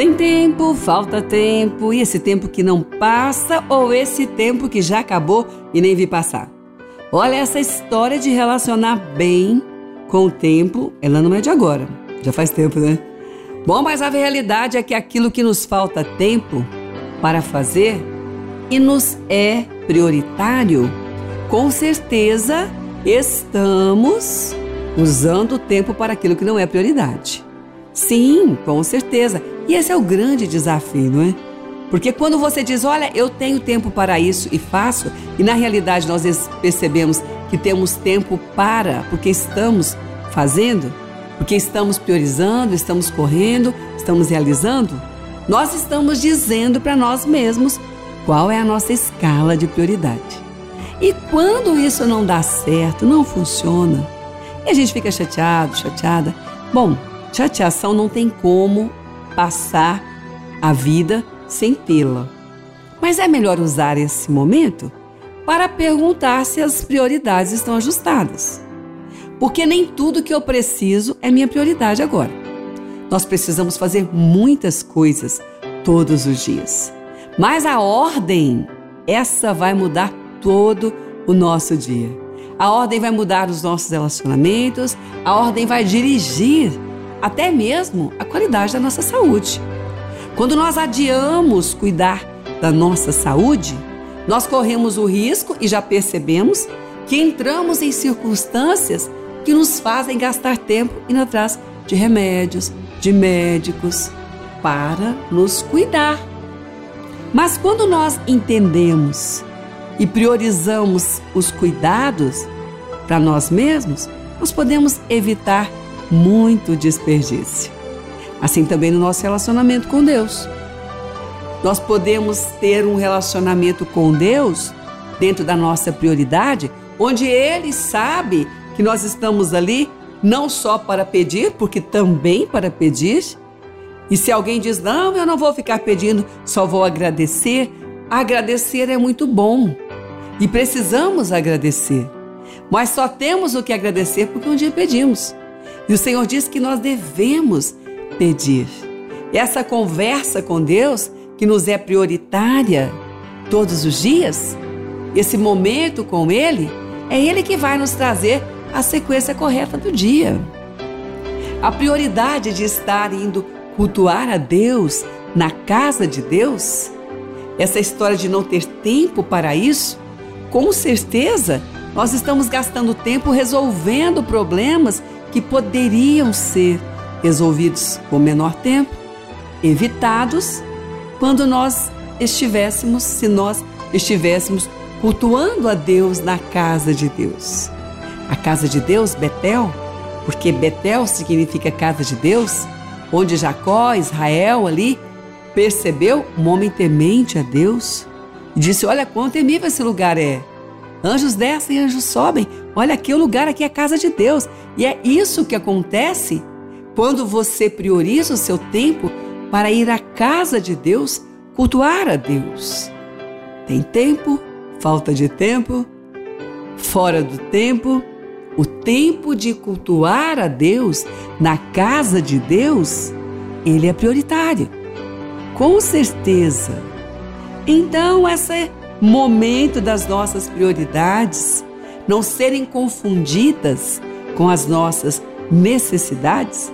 Tem tempo, falta tempo, e esse tempo que não passa ou esse tempo que já acabou e nem vi passar. Olha, essa história de relacionar bem com o tempo, ela não é de agora, já faz tempo, né? Bom, mas a realidade é que aquilo que nos falta tempo para fazer e nos é prioritário, com certeza estamos usando o tempo para aquilo que não é prioridade. Sim, com certeza. E esse é o grande desafio, não é? Porque quando você diz, olha, eu tenho tempo para isso e faço, e na realidade nós percebemos que temos tempo para, porque estamos fazendo, porque estamos priorizando, estamos correndo, estamos realizando, nós estamos dizendo para nós mesmos qual é a nossa escala de prioridade. E quando isso não dá certo, não funciona, e a gente fica chateado, chateada, bom, chateação não tem como passar a vida sem tê-la. Mas é melhor usar esse momento para perguntar se as prioridades estão ajustadas. Porque nem tudo que eu preciso é minha prioridade agora. Nós precisamos fazer muitas coisas todos os dias. Mas a ordem, essa vai mudar todo o nosso dia. A ordem vai mudar os nossos relacionamentos, a ordem vai dirigir até mesmo a qualidade da nossa saúde. Quando nós adiamos cuidar da nossa saúde, nós corremos o risco e já percebemos que entramos em circunstâncias que nos fazem gastar tempo indo atrás de remédios, de médicos, para nos cuidar. Mas quando nós entendemos e priorizamos os cuidados para nós mesmos, nós podemos evitar muito desperdício. Assim também no nosso relacionamento com Deus. Nós podemos ter um relacionamento com Deus dentro da nossa prioridade, onde Ele sabe que nós estamos ali não só para pedir, porque também para pedir. E se alguém diz, não, eu não vou ficar pedindo, só vou agradecer, agradecer é muito bom. E precisamos agradecer. Mas só temos o que agradecer porque um dia pedimos. E o Senhor diz que nós devemos pedir. Essa conversa com Deus, que nos é prioritária todos os dias, esse momento com Ele, é Ele que vai nos trazer a sequência correta do dia. A prioridade de estar indo cultuar a Deus na casa de Deus, essa história de não ter tempo para isso, com certeza nós estamos gastando tempo resolvendo problemas que poderiam ser resolvidos com menor tempo, evitados, quando nós estivéssemos, se nós estivéssemos cultuando a Deus na casa de Deus. A casa de Deus, Betel, porque Betel significa casa de Deus, onde Jacó, Israel ali, percebeu um homem temente a Deus e disse: Olha quão temível esse lugar é. Anjos descem, anjos sobem. Olha aqui o lugar, aqui é a casa de Deus. E é isso que acontece quando você prioriza o seu tempo para ir à casa de Deus, cultuar a Deus. Tem tempo, falta de tempo, fora do tempo, o tempo de cultuar a Deus na casa de Deus, ele é prioritário. Com certeza. Então, essa é momento das nossas prioridades não serem confundidas com as nossas necessidades?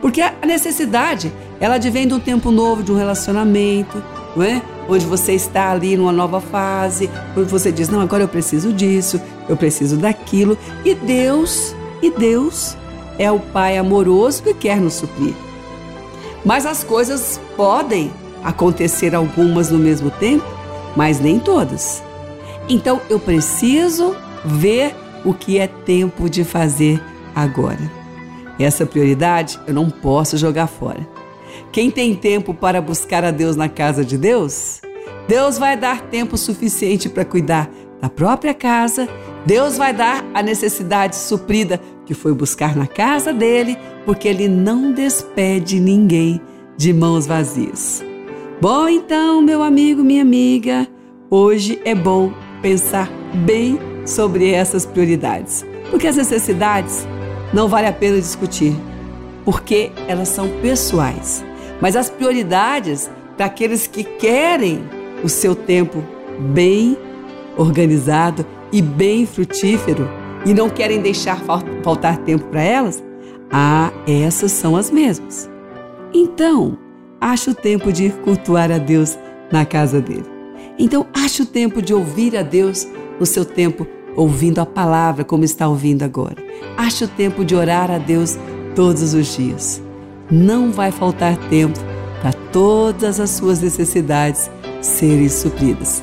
Porque a necessidade, ela advém de um tempo novo, de um relacionamento, não é? Onde você está ali numa nova fase, onde você diz: "Não, agora eu preciso disso, eu preciso daquilo", e Deus, e Deus é o Pai amoroso que quer nos suprir. Mas as coisas podem acontecer algumas no mesmo tempo mas nem todas. Então eu preciso ver o que é tempo de fazer agora. Essa prioridade eu não posso jogar fora. Quem tem tempo para buscar a Deus na casa de Deus, Deus vai dar tempo suficiente para cuidar da própria casa, Deus vai dar a necessidade suprida que foi buscar na casa dele, porque ele não despede ninguém de mãos vazias. Bom, então, meu amigo, minha amiga, hoje é bom pensar bem sobre essas prioridades, porque as necessidades não vale a pena discutir, porque elas são pessoais. Mas as prioridades para aqueles que querem o seu tempo bem organizado e bem frutífero e não querem deixar faltar tempo para elas, ah, essas são as mesmas. Então, acha o tempo de ir cultuar a Deus na casa dele. Então, acha o tempo de ouvir a Deus no seu tempo ouvindo a palavra como está ouvindo agora. Acha o tempo de orar a Deus todos os dias. Não vai faltar tempo para todas as suas necessidades serem supridas.